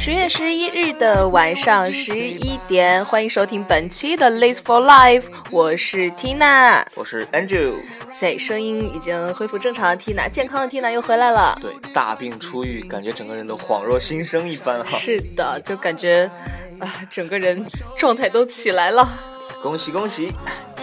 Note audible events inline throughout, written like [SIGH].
十月十一日的晚上十一点，欢迎收听本期的《Late for Life》，我是 Tina。我是 Andrew，对，声音已经恢复正常的 Tina，健康的 Tina 又回来了。对，大病初愈，感觉整个人都恍若新生一般哈。是的，就感觉啊，整个人状态都起来了。恭喜恭喜！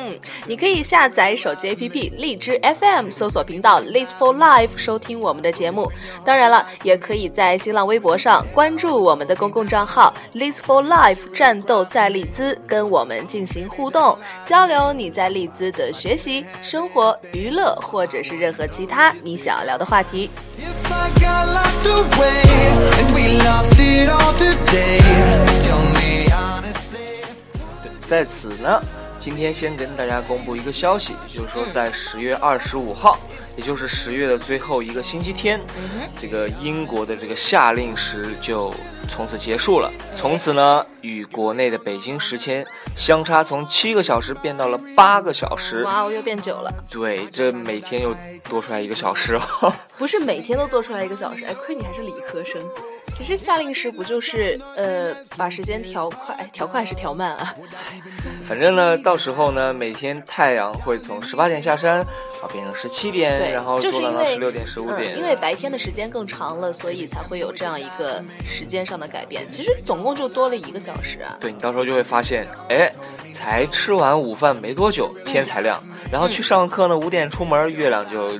嗯，你可以下载手机 APP 荔枝 FM，搜索频道 Liz for Life 收听我们的节目。当然了，也可以在新浪微博上关注我们的公共账号 Liz for Life 战斗在利兹，跟我们进行互动交流。你在利兹的学习、生活、娱乐，或者是任何其他你想要聊的话题。If I got locked away and we lost it all today, tell me honestly. 在此呢，今天先跟大家公布一个消息，就是说在十月二十五号，也就是十月的最后一个星期天，这个英国的这个夏令时就从此结束了。从此呢，与国内的北京时间相差从七个小时变到了八个小时。哇，我又变久了，对，这每天又多出来一个小时哦。[LAUGHS] 不是每天都多出来一个小时，哎，亏你还是理科生。其实夏令时不就是呃把时间调快，哎调快还是调慢啊？[LAUGHS] 反正呢，到时候呢，每天太阳会从十八点下山，啊变成十七点，然后就是因为做到十六点、十五点、嗯，因为白天的时间更长了，所以才会有这样一个时间上的改变。其实总共就多了一个小时啊。对你到时候就会发现，哎，才吃完午饭没多久，天才亮，然后去上课呢，五点出门，月亮就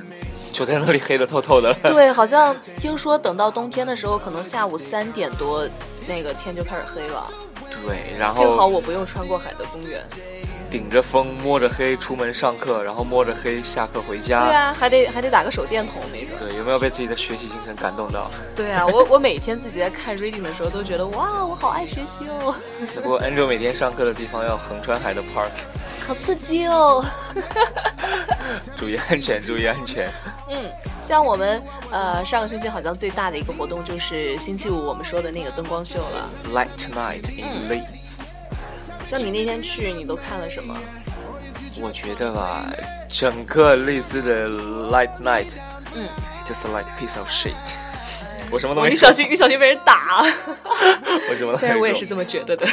就在那里黑的透透的了。[LAUGHS] 对，好像听说等到冬天的时候，可能下午三点多，那个天就开始黑了。对，然后幸好我不用穿过海德公园。顶着风，摸着黑出门上课，然后摸着黑下课回家。对啊，还得还得打个手电筒，没准。对，有没有被自己的学习精神感动到？对啊，我我每天自己在看 reading 的时候都觉得哇，我好爱学习哦，不过 Angel 每天上课的地方要横穿海的 Park，好刺激哦。[LAUGHS] 注意安全，注意安全。嗯，像我们呃上个星期好像最大的一个活动就是星期五我们说的那个灯光秀了。Light night in 嗯 Leeds，、像你那天去，你都看了什么？我觉得吧，整个类似的 Light night 嗯，just like a piece of shit。我什么都没说，哦你小心，你小心被人打。[LAUGHS] 我什么都没说。虽然我也是这么觉得的。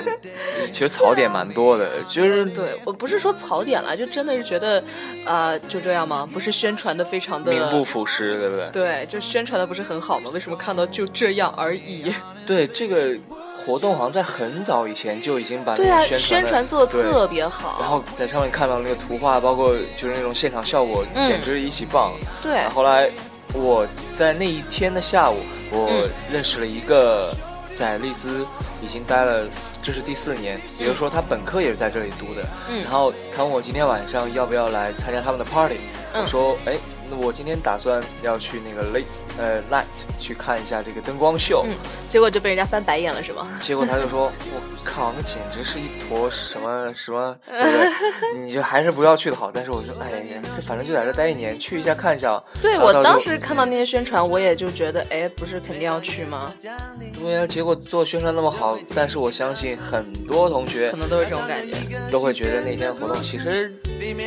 [LAUGHS] 其实槽点蛮多的，就是对我不是说槽点了，就真的是觉得，啊，就这样吗？不是宣传的非常的名不副实，对不对？对，就宣传的不是很好吗？为什么看到就这样而已？对，这个活动好像在很早以前就已经把那对啊，个宣宣传做的特别好。然后在上面看到那个图画，包括就是那种现场效果，嗯。简直一起棒。对，后来我在那一天的下午，我嗯。认识了一个在利兹已经待了四，这是第四年，也就是说他本科也是在这里读的。嗯。然后他问我今天晚上要不要来参加他们的 party，、嗯。我说哎，那我今天打算要去那个 late 呃 Light 去看一下这个灯光秀。嗯，结果就被人家翻白眼了，是吗？结果他就说：“ [LAUGHS] 我靠，那简直是一坨什么什么，对不对？[LAUGHS] 你就还是不要去的好。”但是我说：“哎呀，这反正就在这待一年，去一下看一下。”对我当时看到那些宣传，我也就觉得，哎，不是肯定要去吗？对呀、结果做宣传那么好，但是我相信很多同学可能都是这种感觉。都会觉得那天活动其实也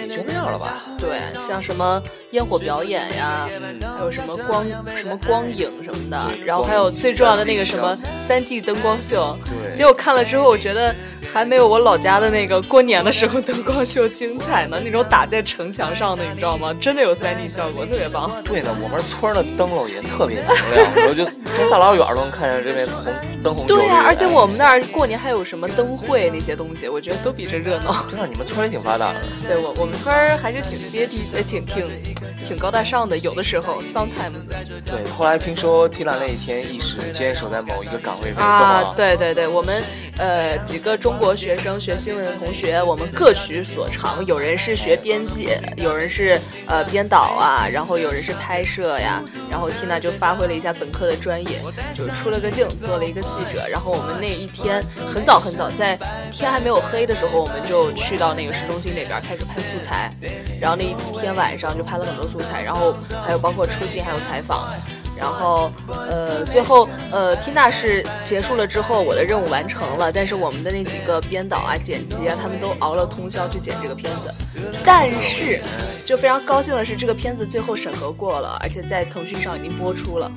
就那样了吧。对，像什么烟火表演呀，还有什么光什么光影什么的，然后还有最重要的那个什么三 D 灯光秀。对结果看了之后，我觉得还没有我老家的那个过年的时候灯光秀精彩呢。那种打在城墙上的，你知道吗？真的有三 D 效果，特别棒。对的，我们村的灯笼也特别明亮，我就 [LAUGHS] 从大老远都能看见这边红灯红。对呀、而且哎我们那儿过年还有什么灯会那些东西，我觉得都比这热闹。[LAUGHS] 真的，你们村也挺发达的。对我我们村儿还是挺接地，呃，挺挺挺高大上的，有的时候 sometimes。对，后来听说 Tina 那一天一直坚守在某一个岗位啊。对对对，我们呃几个中国学生学新闻的同学，我们各取所长，有人是学编辑，有人是呃编导啊，然后有人是拍摄呀，然后 Tina 就发挥了一下本科的专业，就出了个镜，做了一个记者。然后我们那一天很早很早，在天还没有黑的时候，我们就去到那个市中心那边开始拍素材，然后那一天晚上就拍了很多素材，然后还有包括出镜，还有采访。然后，呃，最后，呃，Tina 是结束了之后，我的任务完成了，但是我们的那几个编导啊、剪辑啊，他们都熬了通宵去剪这个片子。但是，就非常高兴的是，这个片子最后审核过了，而且在腾讯上已经播出了。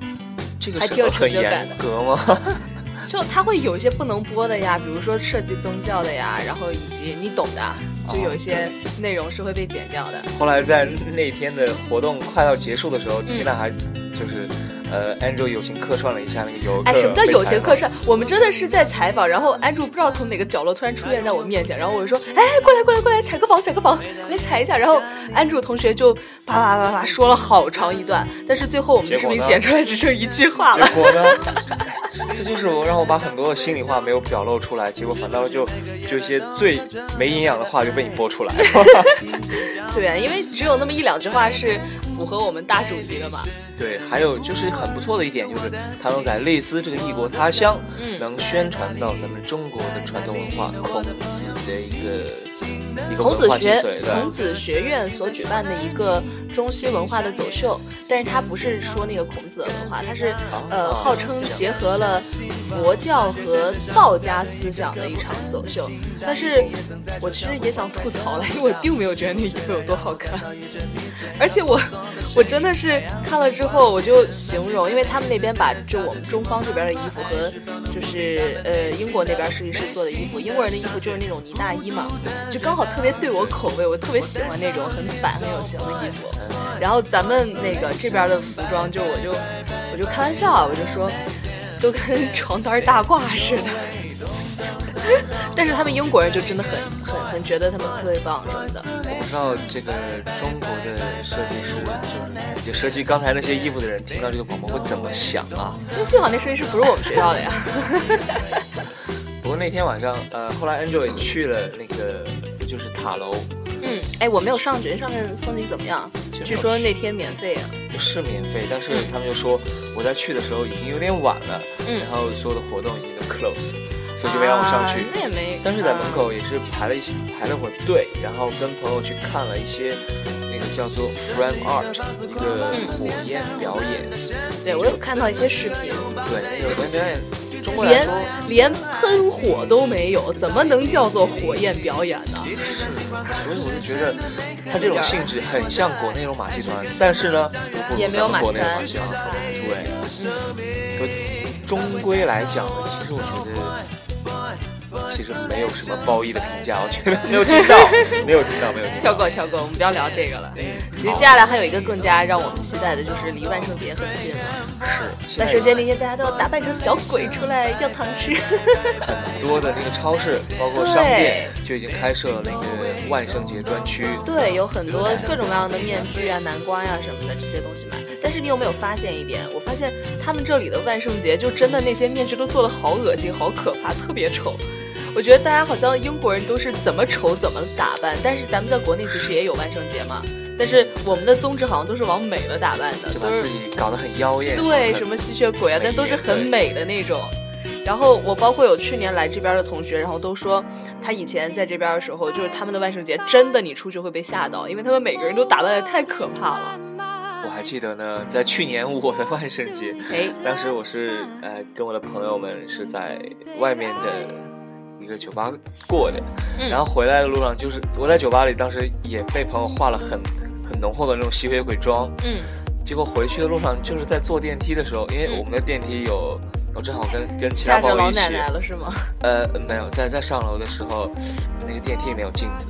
这个还挺有成就感的。格吗？[LAUGHS] 就他会有一些不能播的呀，比如说涉及宗教的呀，然后以及你懂的，就有一些内容是会被剪掉的。后来在那天的活动快要结束的时候，Tina 还就是。呃，Andrew 友情客串了一下那个游客。哎，什么叫友情客串？我们真的是在采访，然后 Andrew 不知道从哪个角落突然出现在我面前，然后我就说，哎，过来过来过来，采个访采个访，来采一下。然后 Andrew 同学就叭叭叭叭说了好长一段，但是最后我们视频剪出来只剩一句话了。结果呢？[LAUGHS] 这就是我让我把很多的心里话没有表露出来，结果反倒就就一些最没营养的话就被你播出来。[LAUGHS] 对啊，因为只有那么一两句话是符合我们大主题的嘛。对，还有就是很不错的一点，就是他能在类似这个异国他乡，嗯，能宣传到咱们中国的传统文化，孔子的一个一个孔子学孔子学院所举办的一个中西文化的走秀，但是它不是说那个孔子的文化，它是呃号称结合了佛教和道家思想的一场走秀。但是我其实也想吐槽了，因为我并没有觉得那衣服有多好看，而且我我真的是看了之。后我就形容，因为他们那边把就我们中方这边的衣服和就是呃英国那边设计师做的衣服，英国人的衣服就是那种呢大衣嘛，就刚好特别对我口味，我特别喜欢那种很板很有型的衣服。然后咱们那个这边的服装，就我就我就开玩笑啊，我就说都跟 [LAUGHS] 床单大褂似的。[LAUGHS] 但是他们英国人就真的很很很觉得他们特别棒什么的。我不知道这个中国的设计师，就是就设计刚才那些衣服的人，听到这个广播会怎么想啊？幸好那设计师不是我们学校的呀。[LAUGHS] 不过那天晚上，呃，后来 Angel 也去了那个就是塔楼。嗯，哎，我没有上去，上面风景怎么样？据说那天免费啊。不是免费，但是他们就说我在去的时候已经有点晚了，嗯，然后所有的活动已经都 close。所以就没让我上去，那也没。但是在门口也是排了一些排了会儿队，然后跟朋友去看了一些那个叫做 Frame Art 一个火焰表演。对，我有看到一些视频。对，那个火焰表演，中国连连喷火都没有，怎么能叫做火焰表演呢？是，所以我就觉得它这种性质很像国内那种马戏团，但是呢，也没有马戏团。对，嗯，终归来讲呢，其实我觉得。其实没有什么褒义的评价，我觉得没有听到，[LAUGHS] 没有听到，没有听到。跳过，跳过，我们不要聊这个了。其实接下来还有一个更加让我们期待的，就是离万圣节很近了。是，万圣节那天大家都要打扮成小鬼出来要糖吃。很多的那个超市，包括商店，就已经开设了那个万圣节专区。对，有很多各种各样的面具啊、南瓜呀什么的这些东西买。但是你有没有发现一点？我发现他们这里的万圣节就真的那些面具都做的好恶心、好可怕，特别丑。我觉得大家好像英国人都是怎么丑怎么打扮，但是咱们在国内其实也有万圣节嘛，但是我们的宗旨好像都是往美了打扮的，就把自己搞得很妖艳。对，什么吸血鬼啊，但都是很美的那种。然后我包括有去年来这边的同学，然后都说他以前在这边的时候，就是他们的万圣节真的你出去会被吓到，因为他们每个人都打扮的太可怕了。记得呢，在去年我的万圣节，哎，当时我是呃跟我的朋友们是在外面的。一个酒吧过的，然后回来的路上，就是我在酒吧里，当时也被朋友化了很很浓厚的那种吸血鬼妆，嗯，结果回去的路上，就是在坐电梯的时候，因为我们的电梯有，我正好跟跟其他朋友一起，老奶奶了是吗？呃，没有，在在上楼的时候，那个电梯里面有镜子，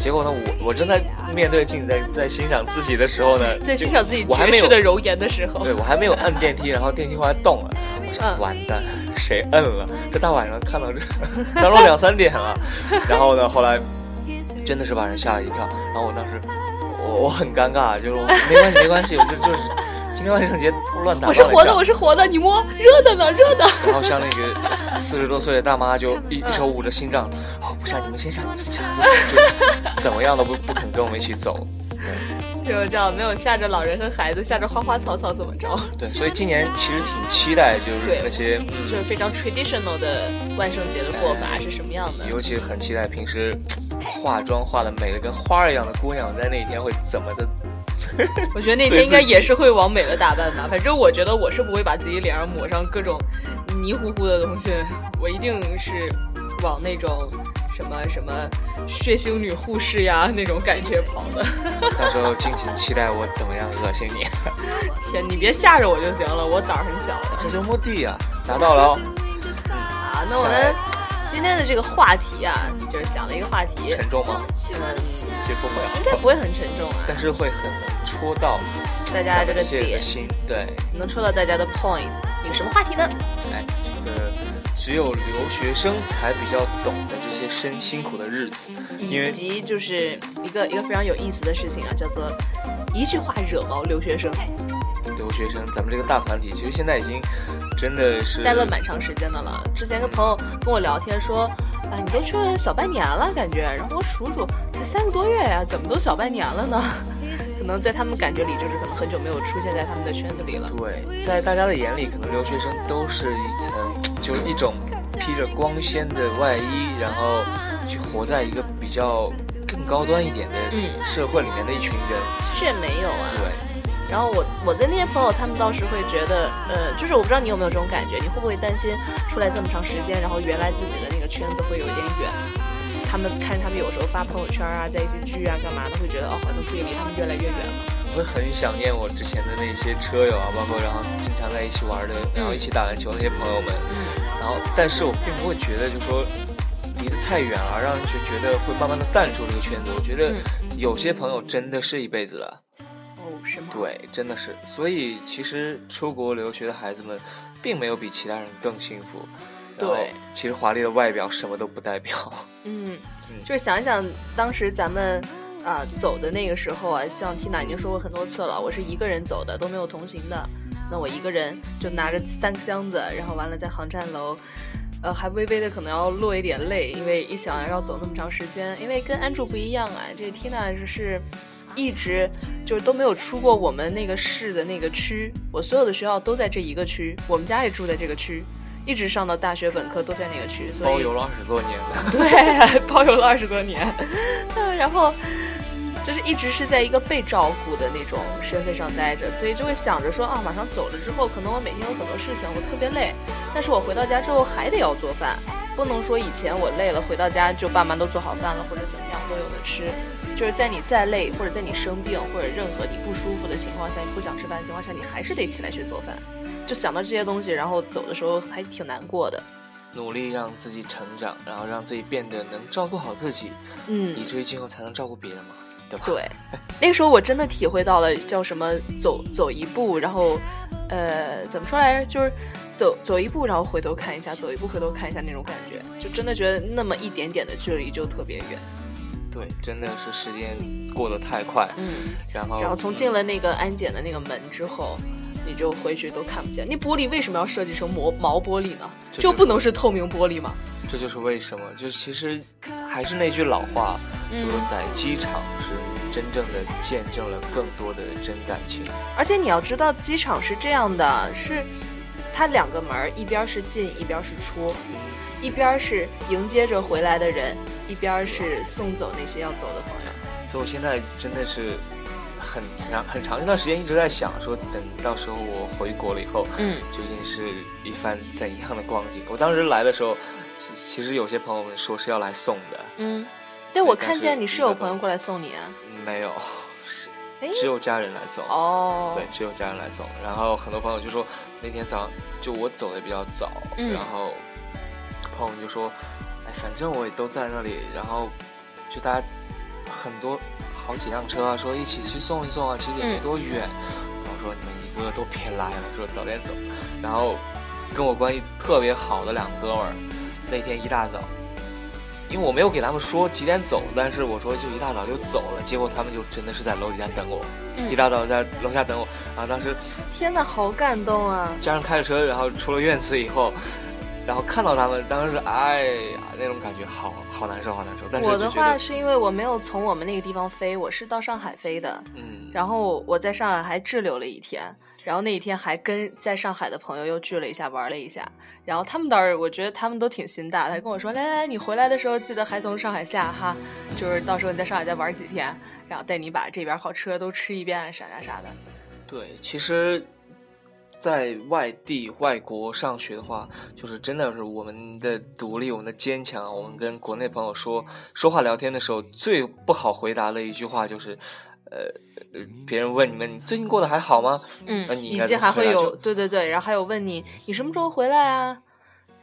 结果呢，我我正在面对镜子，在在欣赏自己的时候呢，在欣赏自己绝世的容颜的时候，对我还没有按电梯，然后电梯后来动了。我想完蛋，谁摁了？这大晚上看到这，[LAUGHS] 当时两三点了。然后呢，后来真的是把人吓了一跳。然后我当时，我我很尴尬，就是我没关系没关系，我就就是今天万圣节我是活的，我是活的，你摸，热的呢，热的。然后像那个四四十多岁的大妈就一一手捂着心脏，哦不下你们先下，你们先下，[LAUGHS] 就怎么样都不不肯跟我们一起走。这个 [LAUGHS] 叫没有吓着老人和孩子，吓着花花草草怎么着？对，所以今年其实挺期待，就是那些，就是非常 traditional 的万圣节的过法是什么样的？尤其很期待平时化妆化的美的跟花儿一样的姑娘，在那一天会怎么的。[LAUGHS] 我觉得那天应该也是会往美了打扮吧。反正我觉得我是不会把自己脸上抹上各种泥糊糊的东西，我一定是往那种什么什么血腥女护士呀那种感觉跑的。[LAUGHS] 到时候敬请期待我怎么样恶心你。[LAUGHS] 天，你别吓着我就行了，我胆儿很小的。这就目的啊，达到了哦。啊，那我们今天的这个话题啊，就是想了一个话题，沉重吗？嗯，其实不会啊，应该不会很沉重啊，但是会很能戳到大家这个点的心。对，能戳到大家的 point。有什么话题呢？哎，这个只有留学生才比较懂的这些生辛苦的日子，以及就是一个一个非常有意思的事情啊，叫做一句话惹毛留学生，留学生，咱们这个大团体其实现在已经真的是待了蛮长时间的了。之前跟朋友跟我聊天说，啊，你都去了小半年了，感觉。然后我数数，才三个多月呀、怎么都小半年了呢？[LAUGHS] 可能在他们感觉里，就是可能很久没有出现在他们的圈子里了。对，在大家的眼里，可能留学生都是一层，就是一种披着光鲜的外衣，然后去活在一个比较更高端一点的嗯社会里面的一群人。其实也没有啊。对，然后我我的那些朋友，他们倒是会觉得，呃，就是我不知道你有没有这种感觉，你会不会担心出来这么长时间，然后原来自己的那个圈子会有一点远？他们看他们有时候发朋友圈啊，在一起聚啊干嘛的，会觉得哦，好像自己离他们越来越远了。我会很想念我之前的那些车友啊，包括然后经常在一起玩的，然后一起打篮球那些朋友们。嗯，然后，但是我并不会觉得，就说离得太远了，让人就觉得会慢慢的淡出这个圈子。我觉得有些朋友真的是一辈子了，哦，是吗？对，真的是。所以其实出国留学的孩子们，并没有比其他人更幸福。对，其实华丽的外表什么都不代表。嗯嗯，就是想一想当时咱们啊、走的那个时候啊，像 Tina 已经说过很多次了，我是一个人走的，都没有同行的。那我一个人就拿着三个箱子，然后完了在航站楼，呃，还微微的可能要落一点泪，因为一想要走那么长时间，因为跟 Andrew 不一样啊，这个 Tina 是。一直就是都没有出过我们那个市的那个区，我所有的学校都在这一个区，我们家也住在这个区，一直上到大学本科都在那个区，所以包邮了二十多年了。[LAUGHS] 对，包邮了二十多年，嗯 [LAUGHS] 然后就是一直是在一个被照顾的那种身份上待着，所以就会想着说啊，马上走了之后，可能我每天有很多事情，我特别累，但是我回到家之后还得要做饭，不能说以前我累了回到家就爸妈都做好饭了或者怎么样都有的吃。就是在你再累，或者在你生病，或者任何你不舒服的情况下，你不想吃饭的情况下，你还是得起来去做饭。就想到这些东西，然后走的时候还挺难过的。努力让自己成长，然后让自己变得能照顾好自己，嗯，以至于今后才能照顾别人嘛，对吧？对，那个时候我真的体会到了叫什么走走一步，然后，呃，怎么说来着？就是走走一步，然后回头看一下，走一步回头看一下那种感觉，就真的觉得那么一点点的距离就特别远。对，真的是时间过得太快，嗯，然后然后从进了那个安检的那个门之后。你就回去都看不见，那玻璃为什么要设计成磨毛玻璃呢？这就不能是透明玻璃吗？这就是为什么，就其实还是那句老话，嗯说在机场是真正的见证了更多的真感情。而且你要知道，机场是这样的，是它两个门，一边是进，一边是出，一边是迎接着回来的人，一边是送走那些要走的朋友。所以我现在真的是很长很长一段时间一直在想，说等到时候我回国了以后，嗯，究竟是一番怎样的光景？我当时来的时候，其其实有些朋友们说是要来送的，嗯，对，我看见你是有朋友过来送你啊。没有，是哎，只有家人来送。哦，对，，只有家人来送。然后很多朋友就说，那天早上就我走的比较早，嗯然后朋友们就说，哎，反正我也都在那里，然后就大家很多好几辆车啊，说一起去送一送啊，其实也没嗯多远。然后说你们一个都别来了，说早点走。然后跟我关系特别好的两个哥们儿，那天一大早因为我没有给他们说几点走，但是我说就一大早就走了，结果他们就真的是在楼底下等我，嗯一大早在楼下等我，然后当时天呐，好感动啊！加上开着车，然后出了院子以后，然后看到他们，当时哎呀那种感觉好好难受，好难受。但是我的话是因为我没有从我们那个地方飞，我是到上海飞的，嗯，然后我在上海还滞留了一天，然后那一天还跟在上海的朋友又聚了一下，玩了一下。然后他们倒是，我觉得他们都挺心大的，还跟我说：“来来来，你回来的时候记得还从上海下哈，就是到时候你在上海再玩几天，然后带你把这边好吃的都吃一遍，啥啥啥的。对，其实，在外地外国上学的话，就是真的是我们的独立，我们的坚强。我们跟国内朋友说说话聊天的时候，最不好回答的一句话就是，呃，呃别人问你们你最近过得还好吗？嗯那，你以及还会有对对对，然后还有问你你什么时候回来啊？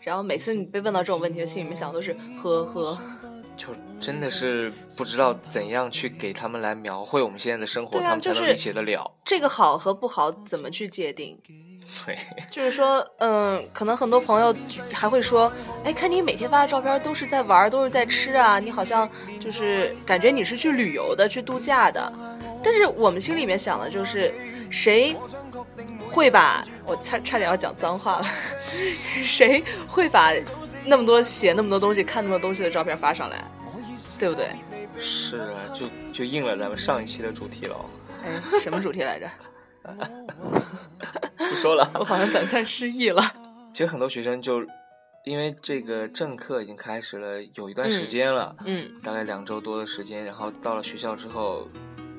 然后每次你被问到这种问题的，心里面想的都是呵呵。就真的是不知道怎样去给他们来描绘我们现在的生活，他们才能理解得了。这个好和不好怎么去界定？对，[LAUGHS] 就是说，嗯，可能很多朋友还会说，哎，看你每天发的照片都是在玩，都是在吃啊，你好像就是感觉你是去旅游的，去度假的。但是我们心里面想的就是，谁会把我差差点要讲脏话了，[LAUGHS] 谁会把那么多写那么多东西、看那么多东西的照片发上来，对不对？是啊，就就应了咱们上一期的主题了。哎，什么主题来着？[LAUGHS] 不说了。[LAUGHS] 我好像短暂失忆了。其实很多学生就因为这个政课已经开始了有一段时间了，嗯，大概两周多的时间，然后到了学校之后，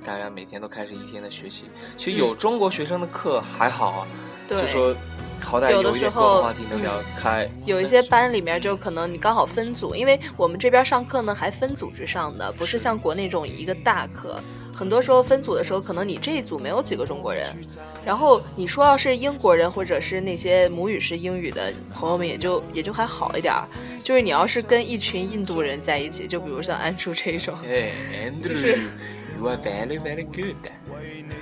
大家每天都开始一天的学习。其实有中国学生的课还好啊，对。就说好歹有的时候话题能聊开。有一些班里面就可能你刚好分组，因为我们这边上课呢还分组去上的，不是像国内这种一个大课。很多时候分组的时候，可能你这一组没有几个中国人，然后你说要是英国人或者是那些母语是英语的朋友们，也就也就还好一点儿。就是你要是跟一群印度人在一起，就比如像安叔这一种，哎，Andrew。You are very, very good。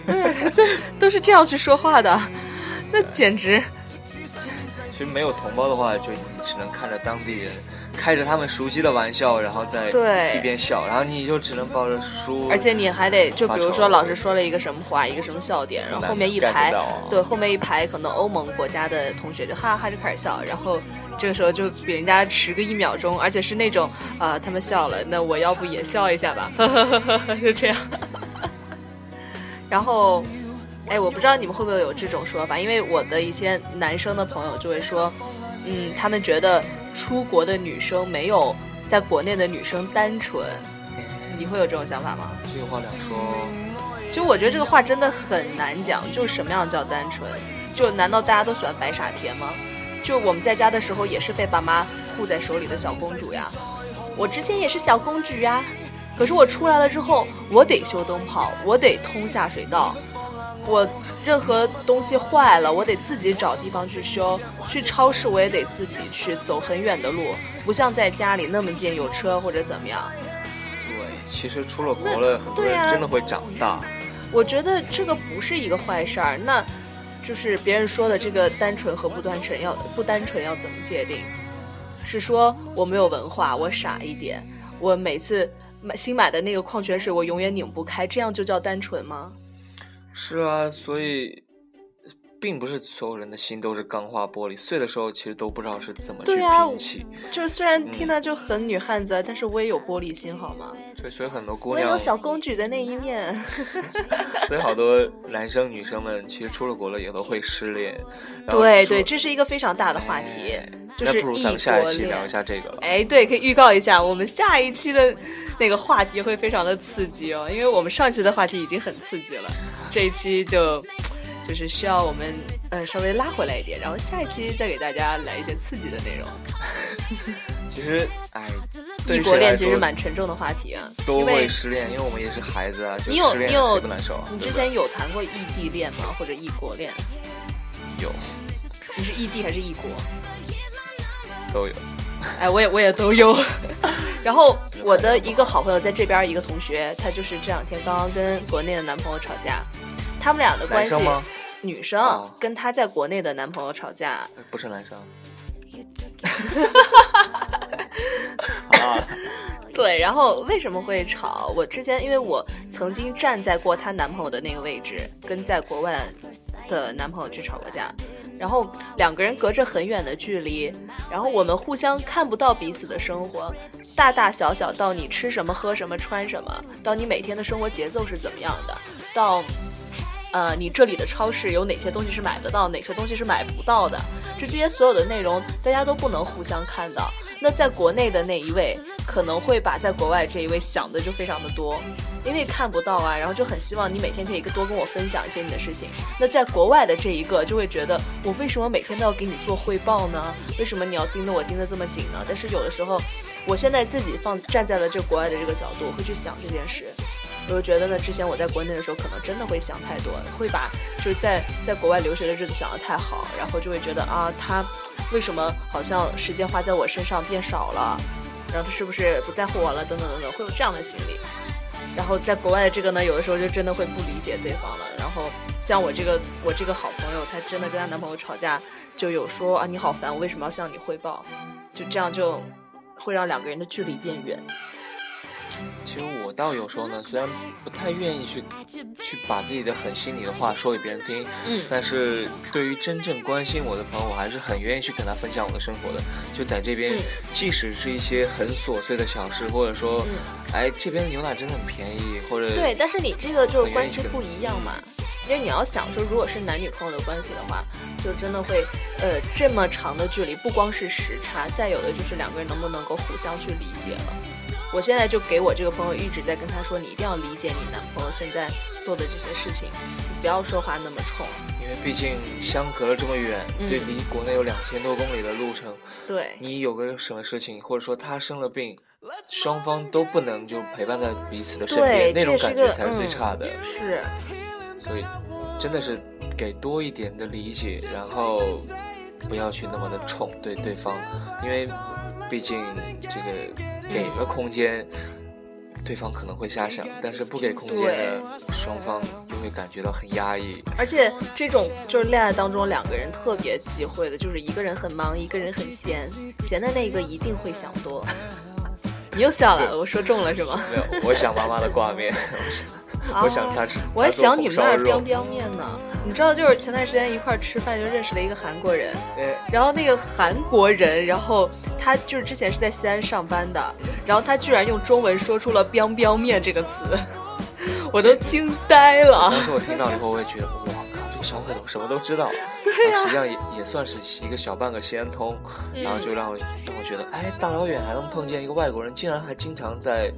对，就都是这样去说话的，那简直其实没有同胞的话，就你只能看着当地人开着他们熟悉的玩笑，然后在一边笑，然后你就只能抱着书，而且你还得，就比如说老师说了一个什么话，一个什么笑点，然后后面一排啊，对，后面一排可能欧盟国家的同学就哈哈就开始笑，然后这个时候就比人家迟个一秒钟，而且是那种啊、他们笑了，那我要不也笑一下吧，[LAUGHS] 就这样。然后，哎，我不知道你们会不会有这种说法，因为我的一些男生的朋友就会说，嗯，他们觉得出国的女生没有在国内的女生单纯，你会有这种想法吗？这个话两说，其实我觉得这个话真的很难讲，就是什么样叫单纯？就难道大家都喜欢白傻甜吗？就我们在家的时候也是被爸妈护在手里的小公主呀，我之前也是小公主呀，可是我出来了之后，我得修灯泡，我得通下水道，我任何东西坏了，我得自己找地方去修，去超市我也得自己去走很远的路，不像在家里那么近，有车或者怎么样。对，其实出了国了，很多人真的会长大。我觉得这个不是一个坏事儿，那就是别人说的这个单纯和不单纯要不单纯要怎么界定？是说我没有文化，我傻一点，我每次买新买的那个矿泉水我永远拧不开，这样就叫单纯吗？是啊，所以并不是所有人的心都是钢化玻璃，碎的时候其实都不知道是怎么去对啊拼起。就是虽然听着就很女汉子，但是我也有玻璃心好吗？对，所以很多姑娘我也有，小公举的那一面。[LAUGHS] [LAUGHS] 所以好多男生女生们其实出了国了也都会失恋。对对，这是一个非常大的话题哎，就是那不如咱们下一期聊一下这个了。哎，对，可以预告一下，我们下一期的那个话题会非常的刺激哦，因为我们上期的话题已经很刺激了，这一期就就是需要我们呃稍微拉回来一点，然后下一期再给大家来一些刺激的内容。[LAUGHS] 其实，哎，[LAUGHS] 对异国恋其实蛮沉重的话题啊，都会失恋，因为我们也是孩子啊，就你有失恋有谁不难受啊？你之前有谈过异地恋吗？或者异国恋？有你是异地还是异国？都有，哎，我也我也都有。[LAUGHS] 然后我的一个好朋友在这边一个同学，她就是这两天刚刚跟国内的男朋友吵架，他们俩的关系生？女生、哦跟她在国内的男朋友吵架，不是男生。啊，[LAUGHS] 对，然后为什么会吵？我之前因为我曾经站在过她男朋友的那个位置，跟在国外的男朋友去吵过架，然后两个人隔着很远的距离，然后我们互相看不到彼此的生活，大大小小到你吃什么、喝什么、穿什么，到你每天的生活节奏是怎么样的，到。呃，你这里的超市有哪些东西是买得到，哪些东西是买不到的？就这些所有的内容，大家都不能互相看到。那在国内的那一位，可能会把在国外这一位想的就非常的多，因为看不到啊，然后就很希望你每天可以多跟我分享一些你的事情。那在国外的这一个，就会觉得我为什么每天都要给你做汇报呢？为什么你要盯着我盯得这么紧呢？但是有的时候，我现在自己放站在了这国外的这个角度，我会去想这件事。我就觉得呢，之前我在国内的时候，可能真的会想太多，会把就是在在国外留学的日子想得太好，然后就会觉得啊，他为什么好像时间花在我身上变少了，然后他是不是不在乎我了，等等等等，会有这样的心理。然后在国外的这个呢，有的时候就真的会不理解对方了。然后像我这个我这个好朋友，她真的跟她男朋友吵架，就有说啊，你好烦，我为什么要向你汇报？就这样就会让两个人的距离变远。其实我倒有时候呢，虽然不太愿意去去把自己的很心里的话说给别人听，嗯，但是对于真正关心我的朋友，我还是很愿意去跟他分享我的生活的。就在这边，即使是一些很琐碎的小事，或者说，哎，这边的牛奶真的很便宜，或者对，但是你这个就是关系不一样嘛，因为你要想说，如果是男女朋友的关系的话，就真的会，呃，这么长的距离，不光是时差，再有的就是两个人能不能够互相去理解了。我现在就给我这个朋友一直在跟他说，你一定要理解你男朋友现在做的这些事情，你不要说话那么冲，因为毕竟相隔了这么远，对，离国内有两千多公里的路程，对，你有个什么事情，或者说他生了病，双方都不能就陪伴在彼此的身边，那种感觉才是最差的。是，所以真的是给多一点的理解，然后不要去那么的冲对对方，因为毕竟这个。给了空间，对方可能会瞎想；但是不给空间的双方又会感觉到很压抑。而且这种就是恋爱当中两个人特别忌讳的，就是一个人很忙，一个人很闲，闲的那个一定会想多。[LAUGHS] 你又笑了，我说中了是吗？没有，我想妈妈的挂面，我想他吃，[LAUGHS] 我还想你们那儿彪彪面呢。你知道，就是前段时间一块吃饭就认识了一个韩国人，然后那个韩国人，然后他就是之前是在西安上班的，然后他居然用中文说出了 “biang biang 面”这个词，[LAUGHS] 我都惊呆了。当时我听到以后，我也觉得哇。小伙子什么都知道，[LAUGHS] 实际上也也算是一个小半个西安通，然后就让我让我觉得，哎，大老远还能碰见一个外国人，竟然还经常在，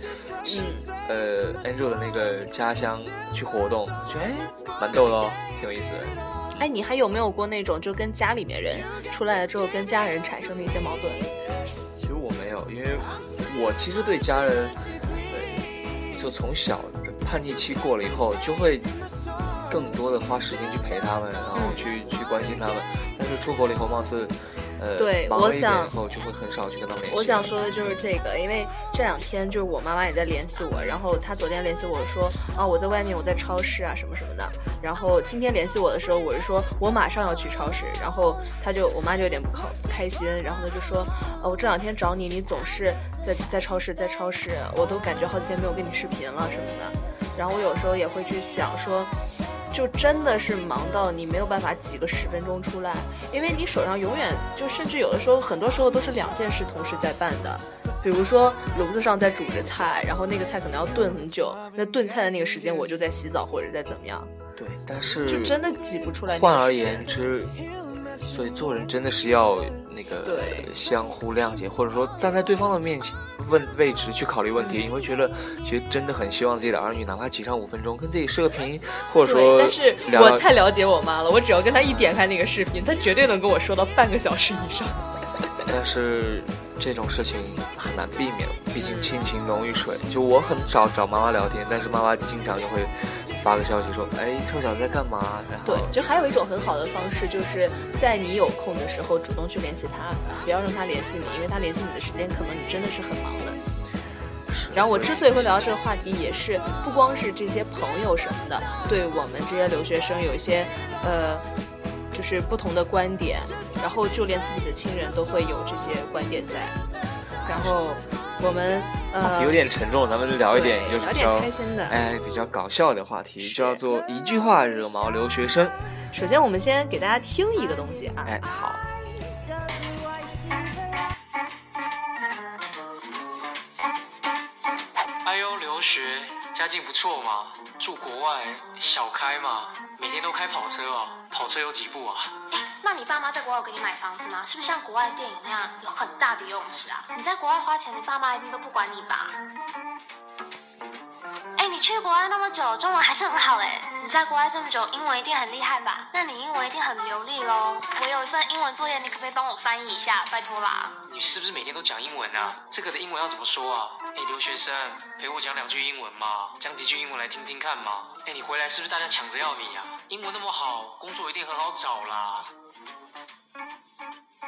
嗯呃，Angel 的那个家乡去活动，觉得哎，蛮逗的哦，挺有意思的。哎，你还有没有过那种就跟家里面人出来了之后跟家人产生的一些矛盾？其实我没有，因为我其实对家人，就从小的叛逆期过了以后就会。更多的花时间去陪他们，然后去去关心他们。但是出国了以后，貌似，呃，对，我想以后就会很少去跟他们联系。我想说的就是这个，因为这两天就是我妈妈也在联系我，然后她昨天联系我说啊，我在外面，我在超市啊，什么什么的。然后今天联系我的时候，我是说我马上要去超市，然后她就我妈就有点不靠不开心，然后她就说，呃，我这两天找你，你总是在在超市，在超市，我都感觉好几天没有跟你视频了什么的。然后我有时候也会去想说。就真的是忙到你没有办法挤个十分钟出来，因为你手上永远就甚至有的时候，很多时候都是两件事同时在办的。比如说炉子上在煮着菜，然后那个菜可能要炖很久，那炖菜的那个时间我就在洗澡或者在怎么样。对，但是就真的挤不出来。换而言之。所以做人真的是要那个相互谅解，或者说站在对方的面前问位置去考虑问题，你会觉得其实真的很希望自己的儿女哪怕挤上五分钟跟自己视个频，或者说。但是我太了解我妈了，我只要跟她一点开那个视频，她绝对能跟我说到半个小时以上。[LAUGHS] 但是这种事情很难避免，毕竟亲情浓于水。就我很少找妈妈聊天，但是妈妈经常就会。发个消息说，哎，臭小子在干嘛？然后对，就还有一种很好的方式，就是在你有空的时候主动去联系他，不要让他联系你，因为他联系你的时间可能你真的是很忙的。然后我之所以会聊到这个话题，也是不光是这些朋友什么的，对我们这些留学生有一些呃，就是不同的观点，然后就连自己的亲人都会有这些观点在，然后。我们呃有点沉重，咱们聊一点对就是比较开心的。哎比较搞笑的话题，叫做一句话惹毛留学生。首先我们先给大家听一个东西啊，哎，好，哎呦，留学家境不错嘛，住国外小开嘛，每天都开跑车哦，跑车有几部啊？[LAUGHS] 那你爸妈在国外有给你买房子吗？是不是像国外电影那样有很大的游泳池啊？你在国外花钱，你爸妈一定都不管你吧？哎，你去国外那么久，中文还是很好哎。你在国外这么久，英文一定很厉害吧？那你英文一定很流利喽。我有一份英文作业，你可不可以帮我翻译一下？拜托啦。你是不是每天都讲英文啊？这个的英文要怎么说啊？哎，留学生，陪我讲两句英文嘛，讲几句英文来听听看嘛。哎，你回来是不是大家抢着要你呀、英文那么好，工作一定很好找啦。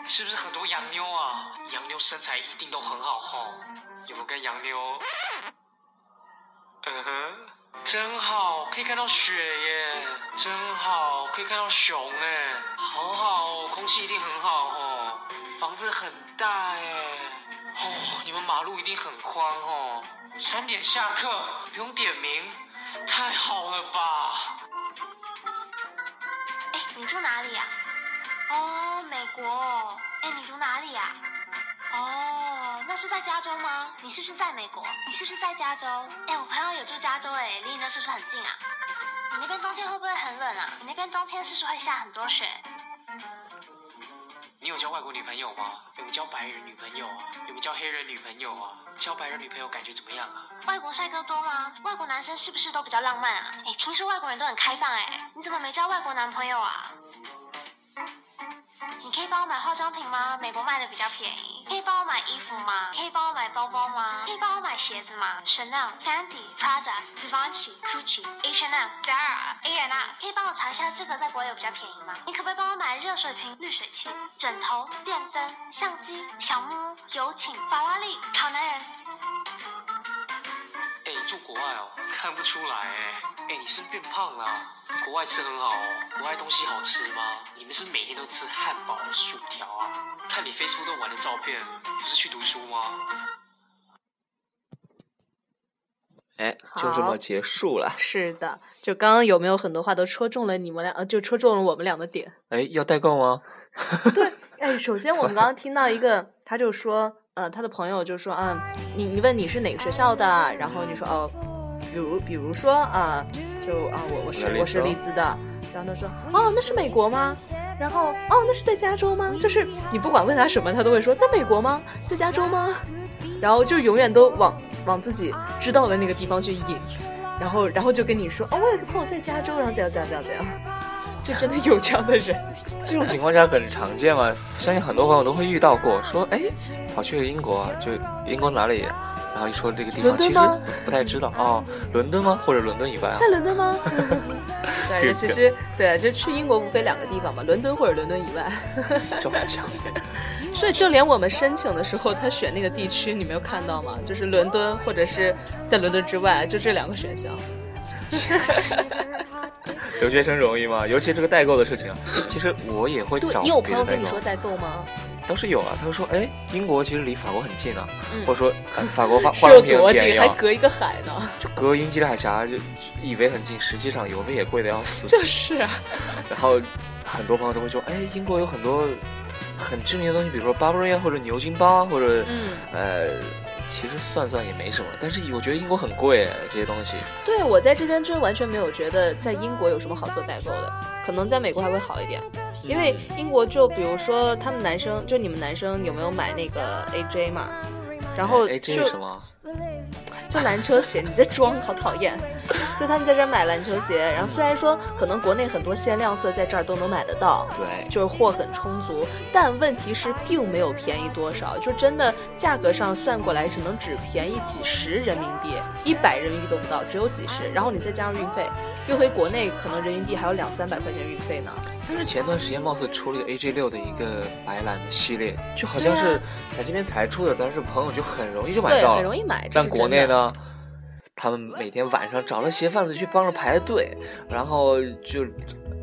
是不是很多洋妞啊？洋妞身材一定都很好吼，有没有跟洋妞？嗯哼，真好，可以看到雪耶，真好，可以看到熊哎，好好哦，空气一定很好哦，房子很大哎，哦，你们马路一定很宽哦，三点下课不用点名，太好了吧？哎，你住哪里呀、哦，美国哦。哎，你读哪里呀、哦，那是在加州吗？你是不是在美国？你是不是在加州？哎，我朋友也住加州，哎，离你那是不是很近啊？你那边冬天会不会很冷啊？你那边冬天是不是会下很多雪？你有交外国女朋友吗？有没有交白人女朋友啊？有没有交黑人女朋友啊？交白人女朋友感觉怎么样啊？外国帅哥多吗？外国男生是不是都比较浪漫啊？哎，听说外国人都很开放，哎，你怎么没交外国男朋友啊？你可以帮我买化妆品吗？美国卖的比较便宜。可以帮我买衣服吗？可以帮我买包包吗？可以帮我买鞋子吗？Chanel、Fendi、Prada、Givenchy、Gucci、H&M、Zara、A&R，可以帮我查一下这个在国外有比较便宜吗？你可不可以帮我买热水瓶、滤水器、枕头、电灯、相机、小木屋、游艇、法拉利？好男人。哎，住国外哦，看不出来哎。哎，你是变胖了啊、国外吃很好哦，国外东西好吃吗？你们是每天都吃汉堡、薯条啊？看你 Facebook 都玩的照片，不是去读书吗？哎，就这好么结束了。是的，就刚刚有没有很多话都戳中了你们俩，呃，就戳中了我们俩的点。哎，要代购吗？[LAUGHS] 对哎，首先我们刚刚听到一个，他就说，呃，他的朋友就说，嗯，你你问你是哪个学校的，然后你说哦，比如比如说啊、就啊我我是我是利兹的，然后他说哦那是美国吗？然后哦那是在加州吗？就是你不管问他什么，他都会说在美国吗？在加州吗？然后就永远都往往自己知道的那个地方去引，然后然后就跟你说哦我有个朋友在加州，然后怎样怎样怎样怎样，就真的有这样的人。这种情况下很常见嘛，相信很多朋友都会遇到过。说，哎，跑去英国啊，就英国哪里？然后一说这个地方，其实不太知道哦，伦敦吗？或者伦敦以外啊在？伦敦吗？[LAUGHS] 对，这个其实对，就去英国无非两个地方嘛，伦敦或者伦敦以外。[LAUGHS] 这么强，[LAUGHS] 所以就连我们申请的时候，他选那个地区，你没有看到吗？就是伦敦或者是在伦敦之外，就这两个选项。留学生容易吗？尤其这个代购的事情啊，[CLEARS THROAT] 其实我也会找你有朋友跟你说代购吗？倒是有啊，他就说，哎，英国其实离法国很近啊，嗯或者说、哎法国 [LAUGHS] 化是有多近？还很便宜啊，隔一个海呢？就隔英吉利海峡，就以为很近，实际上邮费也贵的要死。就是啊，然后很多朋友都会说，哎，英国有很多很知名的东西，比如说 Burberry 啊，或者牛津包啊，或者、嗯，呃，其实算算也没什么，但是我觉得英国很贵这些东西。对我在这边真完全没有觉得在英国有什么好做代购的，可能在美国还会好一点，因为英国就比如说他们男生，就你们男生有没有买那个 AJ 嘛？然后哎，就这是什么？就篮球鞋，你在装，好讨厌。[LAUGHS] 就他们在这儿买篮球鞋，然后虽然说可能国内很多限量色在这儿都能买得到，对，就是货很充足，但问题是并没有便宜多少，就真的价格上算过来只能只便宜几十人民币，一百人民币都不到，只有几十。然后你再加上运费，运回国内可能人民币还有两三百块钱运费呢。但是前段时间貌似出了一个 AJ 六的一个白蓝的系列，就好像是在这边才出的，但是朋友就很容易就买，到了。很容易买。这但？国内呢，他们每天晚上找了鞋贩子去帮着排队，然后就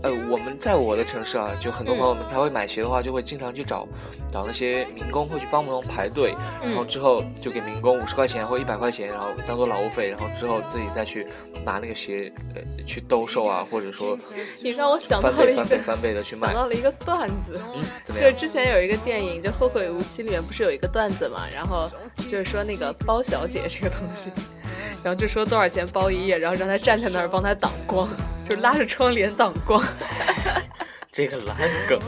呃，我们在我的城市啊，就很多朋友们他会买鞋的话，就会经常去找找那些民工，会去帮忙排队，然后之后就给民工五十块钱或一百块钱，然后当做劳务费，然后之后自己再去拿那个鞋呃去兜售啊，或者说 [LAUGHS] 你让我想到翻了一个倍翻倍翻倍的去卖想。到了一个段子。嗯，就是？之前有一个电影，就《后会无期》里面不是有一个段子嘛，然后就是说那个包小姐这个东西，然后就说多少钱包一夜，然后让他站在那儿帮他挡光，就拉着窗帘挡光。[LAUGHS] 这个烂梗，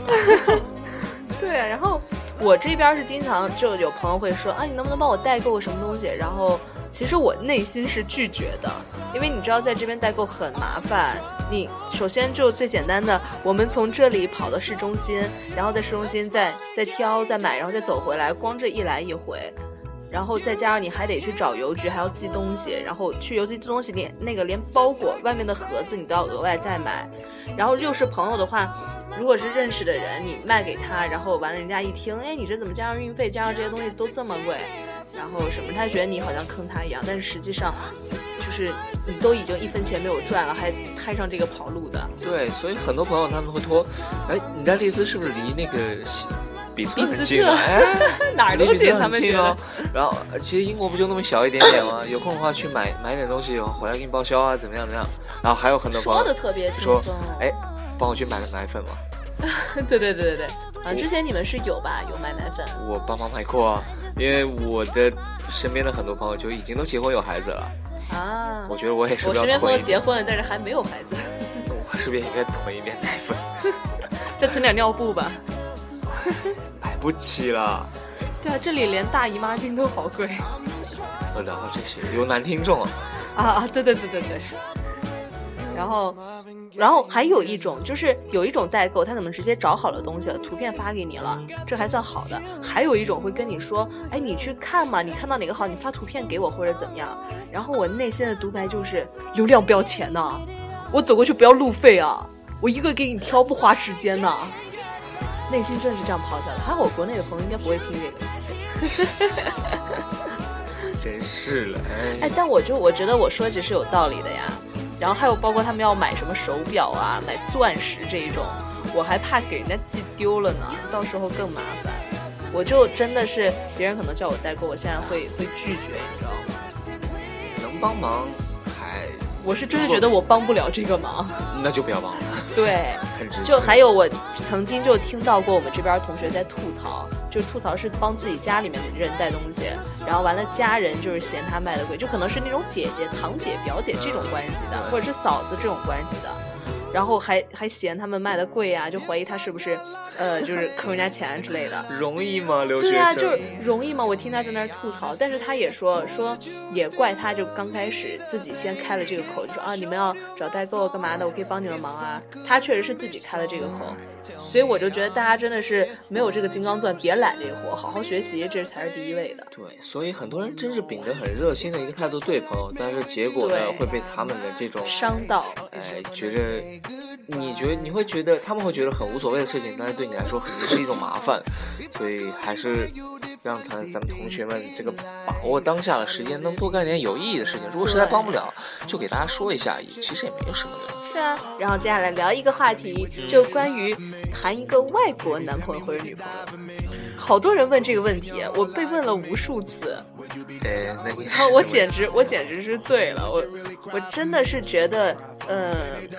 对啊，然后我这边是经常就有朋友会说啊，你能不能帮我代购个什么东西？然后其实我内心是拒绝的，因为你知道在这边代购很麻烦。你首先就最简单的，我们从这里跑到市中心，然后在市中心再再挑再买，然后再走回来，光这一来一回。然后再加上你还得去找邮局，还要寄东西，然后去邮局寄东西，连那个连包裹外面的盒子你都要额外再买。然后又是朋友的话，如果是认识的人，你卖给他，然后完了人家一听，哎，你这怎么加上运费，加上这些东西都这么贵，然后什么，他觉得你好像坑他一样，但是实际上就是你都已经一分钱没有赚了，还摊上这个跑路的。对，所以很多朋友他们会托，哎，你在丽兹是不是离那个比斯很近啊？特哎，[LAUGHS] 哪儿都近，他们觉得。然后呃其实英国不就那么小一点点吗？有空的话去买买点东西，回来给你报销啊，怎么样怎么样？然后还有很多朋友说的特别轻松，，哎，帮我去买个奶粉嘛。[LAUGHS] 对对对对对，啊，之前你们是有吧？有买奶粉，我帮忙买过啊，因为我的身边的很多朋友就已经都结婚有孩子了，啊，我觉得我也是我身边朋友结婚了，但是还没有孩子，我是不是也应该囤一点奶粉？[LAUGHS] 再存点尿布吧。[LAUGHS] 买不起了。对啊，这里连大姨妈巾都好贵怎么聊到这些？有男听众啊？啊啊！对对对对对。然后，然后还有一种就是有一种代购，他可能直接找好了东西了，图片发给你了，这还算好的。还有一种会跟你说，哎，你去看嘛，你看到哪个好，你发图片给我或者怎么样。然后我内心的独白就是，流量不要钱呐、我走过去不要路费啊，我一个给你挑不花时间呐、内心真的是这样咆哮的。还好我国内的朋友应该不会听这个。[LAUGHS] 真是了，哎哎，，但我就我觉得我说其实有道理的呀。然后还有包括他们要买什么手表啊、买钻石这一种，我还怕给人家寄丢了呢，到时候更麻烦。我就真的是别人可能叫我代购，我现在会会拒绝，你知道吗？能帮忙还我是真的觉得我帮不了这个忙。[LAUGHS] 那就不要帮了，[LAUGHS] 对。[LAUGHS] 就还有我曾经就听到过我们这边同学在吐槽，就是吐槽是帮自己家里面的人带东西，然后完了家人就是嫌他卖的贵，就可能是那种姐姐、堂姐、表姐这种关系的，或者是嫂子这种关系的，然后还还嫌他们卖的贵呀、就怀疑他是不是呃就是坑人家钱之类的。容易吗？留学生？对啊、就是容易吗？我听他在那儿吐槽，但是他也说说也怪他，就刚开始自己先开了这个口，就说啊你们要找代购干嘛的，我可以帮你们忙啊。他确实是自己开了这个口，所以我就觉得大家真的是没有这个金刚钻，别揽这个活，好好学习，这才是第一位的。对，所以很多人真是秉着很热心的一个态度对朋友，但是结果呢会被他们的这种伤到，哎，觉得你觉得你会觉得他们会觉得很无所谓的事情，但是对你来说肯定是一种麻烦，所以还是让他咱们同学们这个把握当下的时间，能多干点有意义的事情。如果实在帮不了，就给大家说一下，也其实也没有什么的。是啊。然后接下来聊一个话题，就关于谈一个外国男朋友或者女朋友。好多人问这个问题，我被问了无数次。哎，那你然后我简直，我简直是醉了，我我真的是觉得，嗯，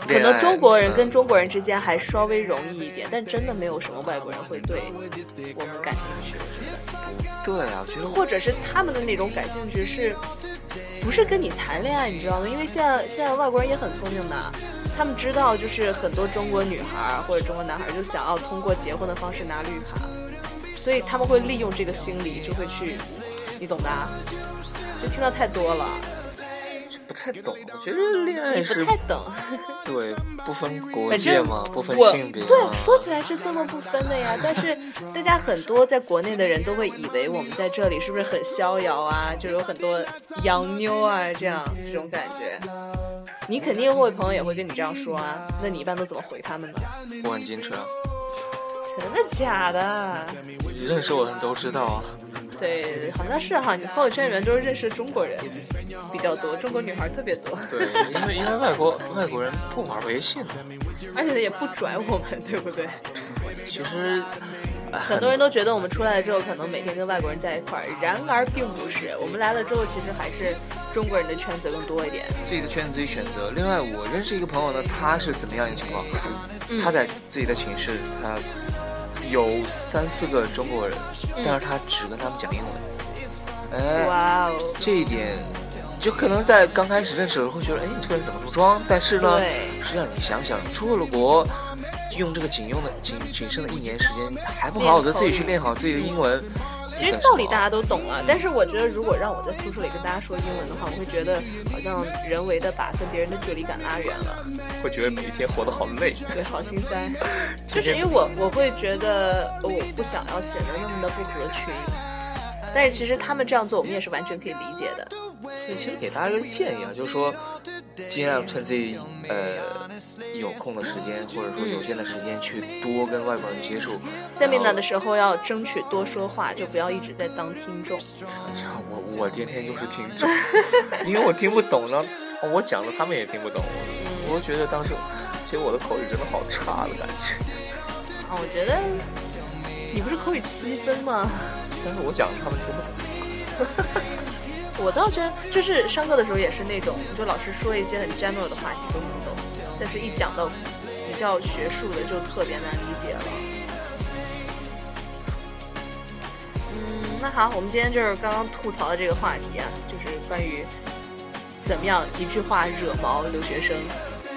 可能中国人嗯跟中国人之间还稍微容易一点，但真的没有什么外国人会对我们感兴趣，对啊，觉得或者是他们的那种感兴趣是，不是跟你谈恋爱，你知道吗？因为现在现在外国人也很聪明的。他们知道，就是很多中国女孩或者中国男孩就想要通过结婚的方式拿绿卡，所以他们会利用这个心理，就会去，你懂的啊，就听到太多了。不太懂。我觉得恋爱你是不太懂，对不分国界嘛，不分性别对。说起来是这么不分的呀，但是大家很多在国内的人都会以为我们在这里是不是很逍遥啊，就有很多洋妞啊这样这种感觉。你肯定会朋友也会跟你这样说啊，那你一般都怎么回他们呢？我很矜持啊，真的假的？你认识我的人都知道啊。对，好像是哈，你朋友圈里面都是认识的中国人比较多，中国女孩特别多，对，因为因为外国外国人不玩微信，[LAUGHS] 而且也不拽我们，对不对？[LAUGHS] 其实呃很多人都觉得我们出来了之后，可能每天跟外国人在一块儿，然而并不是。我们来了之后，其实还是中国人的圈子更多一点。自己的圈子自己选择。另外，我认识一个朋友呢，他是怎么样一个情况？嗯他在自己的寝室，他有三四个中国人，嗯但是他只跟他们讲英文。哎，哇哦，这一点，就可能在刚开始认识的时候会觉得，哎，你这个人怎么这么装？但是呢，对实际上你想想，出了国，用这个仅用的仅仅剩的一年时间，还不好好的自己去练好自己的英文。其实道理大家都懂啊，但是我觉得如果让我在宿舍里跟大家说英文的话，我会觉得好像人为的把跟别人的距离感拉远了，会觉得每一天活得好累。对，好心塞。[LAUGHS] 就是因为我我会觉得我不想要显得那么的不合群，但是其实他们这样做，我们也是完全可以理解的。所以其实给大家一个建议啊，就是说，尽量趁自己呃有空的时间，或者说有限的时间，去多跟外国人接触。seminar 的时候要争取多说话，就不要一直在当听众。[LAUGHS] 我我天天就是听众，[LAUGHS] 因为我听不懂呢，我讲的他们也听不懂，我就觉得当时其实我的口语真的好差的感觉，啊，我觉得你不是口语七分吗？但是我讲的他们听不懂。我倒觉得，就是上课的时候也是那种，就老师说一些很 general 的话题都能懂，但是一讲到比较学术的就特别难理解了。嗯，那好，我们今天就是刚刚吐槽的这个话题啊，就是关于怎么样一句话惹毛留学生。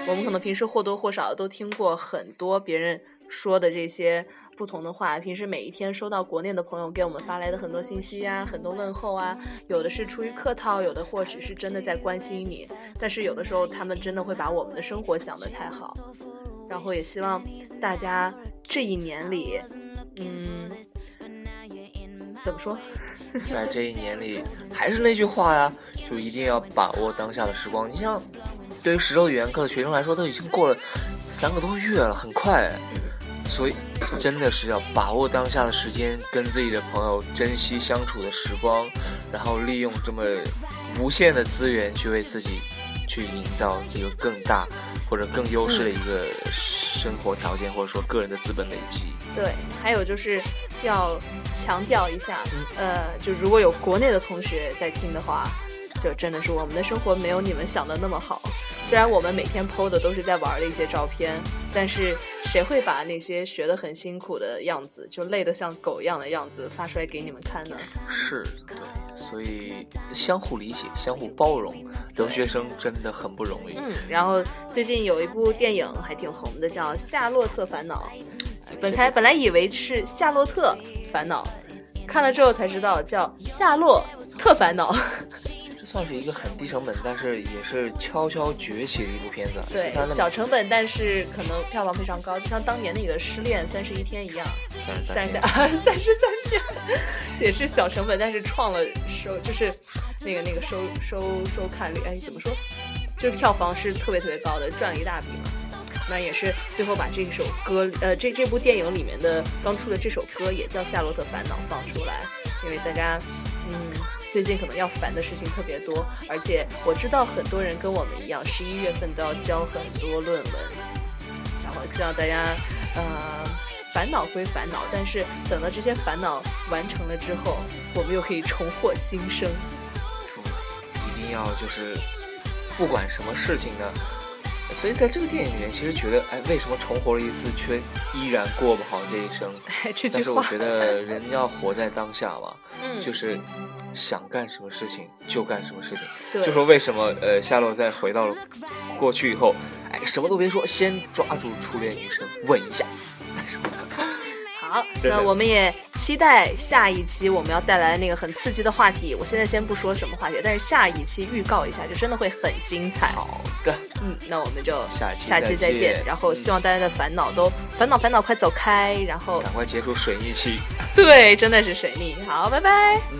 我们可能平时或多或少都听过很多别人说的这些不同的话，平时每一天收到国内的朋友给我们发来的很多信息啊，很多问候啊，有的是出于客套，有的或许是真的在关心你，但是有的时候他们真的会把我们的生活想得太好，然后也希望大家这一年里，嗯，怎么说？[LAUGHS] 在这一年里，还是那句话呀，就一定要把握当下的时光。你像，对于十周语言课的学生来说，都已经过了三个多月了，很快。所以，[LAUGHS] 真的是要把握当下的时间，跟自己的朋友珍惜相处的时光，然后利用这么无限的资源去为自己去营造一个更大或者更优势的一个生活条件，或者说个人的资本累积。对，还有就是要强调一下，呃，就如果有国内的同学在听的话，就真的是我们的生活没有你们想的那么好。虽然我们每天 PO 的都是在玩的一些照片，但是谁会把那些学得很辛苦的样子，就累得像狗一样的样子发出来给你们看呢？是对，所以相互理解、相互包容，留学生真的很不容易。嗯，然后最近有一部电影还挺红的，叫《夏洛特烦恼》。本来本来以为是《夏洛特烦恼》，看了之后才知道叫《夏洛特烦恼》。这算是一个很低成本，但是也是悄悄崛起的一部片子。对小成本，但是可能票房非常高，就像当年那个《失恋三十一天》一样，三十三十三三 [LAUGHS] 三十三天，也是小成本，但是创了收，就是那个那个收收收看率，哎，怎么说？就是票房是特别特别高的，赚了一大笔嘛。那也是最后把这首歌，呃，这这部电影里面的刚出的这首歌也叫《夏洛特烦恼》放出来，因为大家，嗯，最近可能要烦的事情特别多，而且我知道很多人跟我们一样，十一月份都要交很多论文，然后希望大家，呃，烦恼归烦恼，但是等到这些烦恼完成了之后，我们又可以重获新生。一定要就是不管什么事情呢。所以在这个电影里面，其实觉得，哎，为什么重活了一次，却依然过不好这一生？[LAUGHS] 这句话，但是我觉得人要活在当下嘛，嗯，就是想干什么事情就干什么事情。就说为什么呃夏洛在回到了过去以后，哎，什么都别说，先抓住初恋女生吻一下。[LAUGHS] 好，那我们也期待下一期我们要带来那个很刺激的话题。我现在先不说什么话题，但是下一期预告一下，就真的会很精彩。好的，嗯，那我们就下期下期再再见然后希望大家的烦恼都烦恼烦恼快走开，然后赶快结束水逆期。[LAUGHS] 对，真的是水逆。好，拜拜。嗯，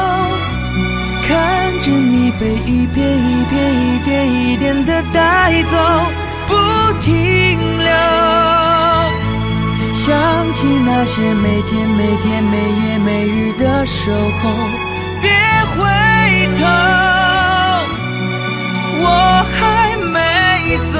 看着你被一片一片、一点一点的带走，不停留。想起那些每天每天、每夜每日的守候，别回头，我还没走，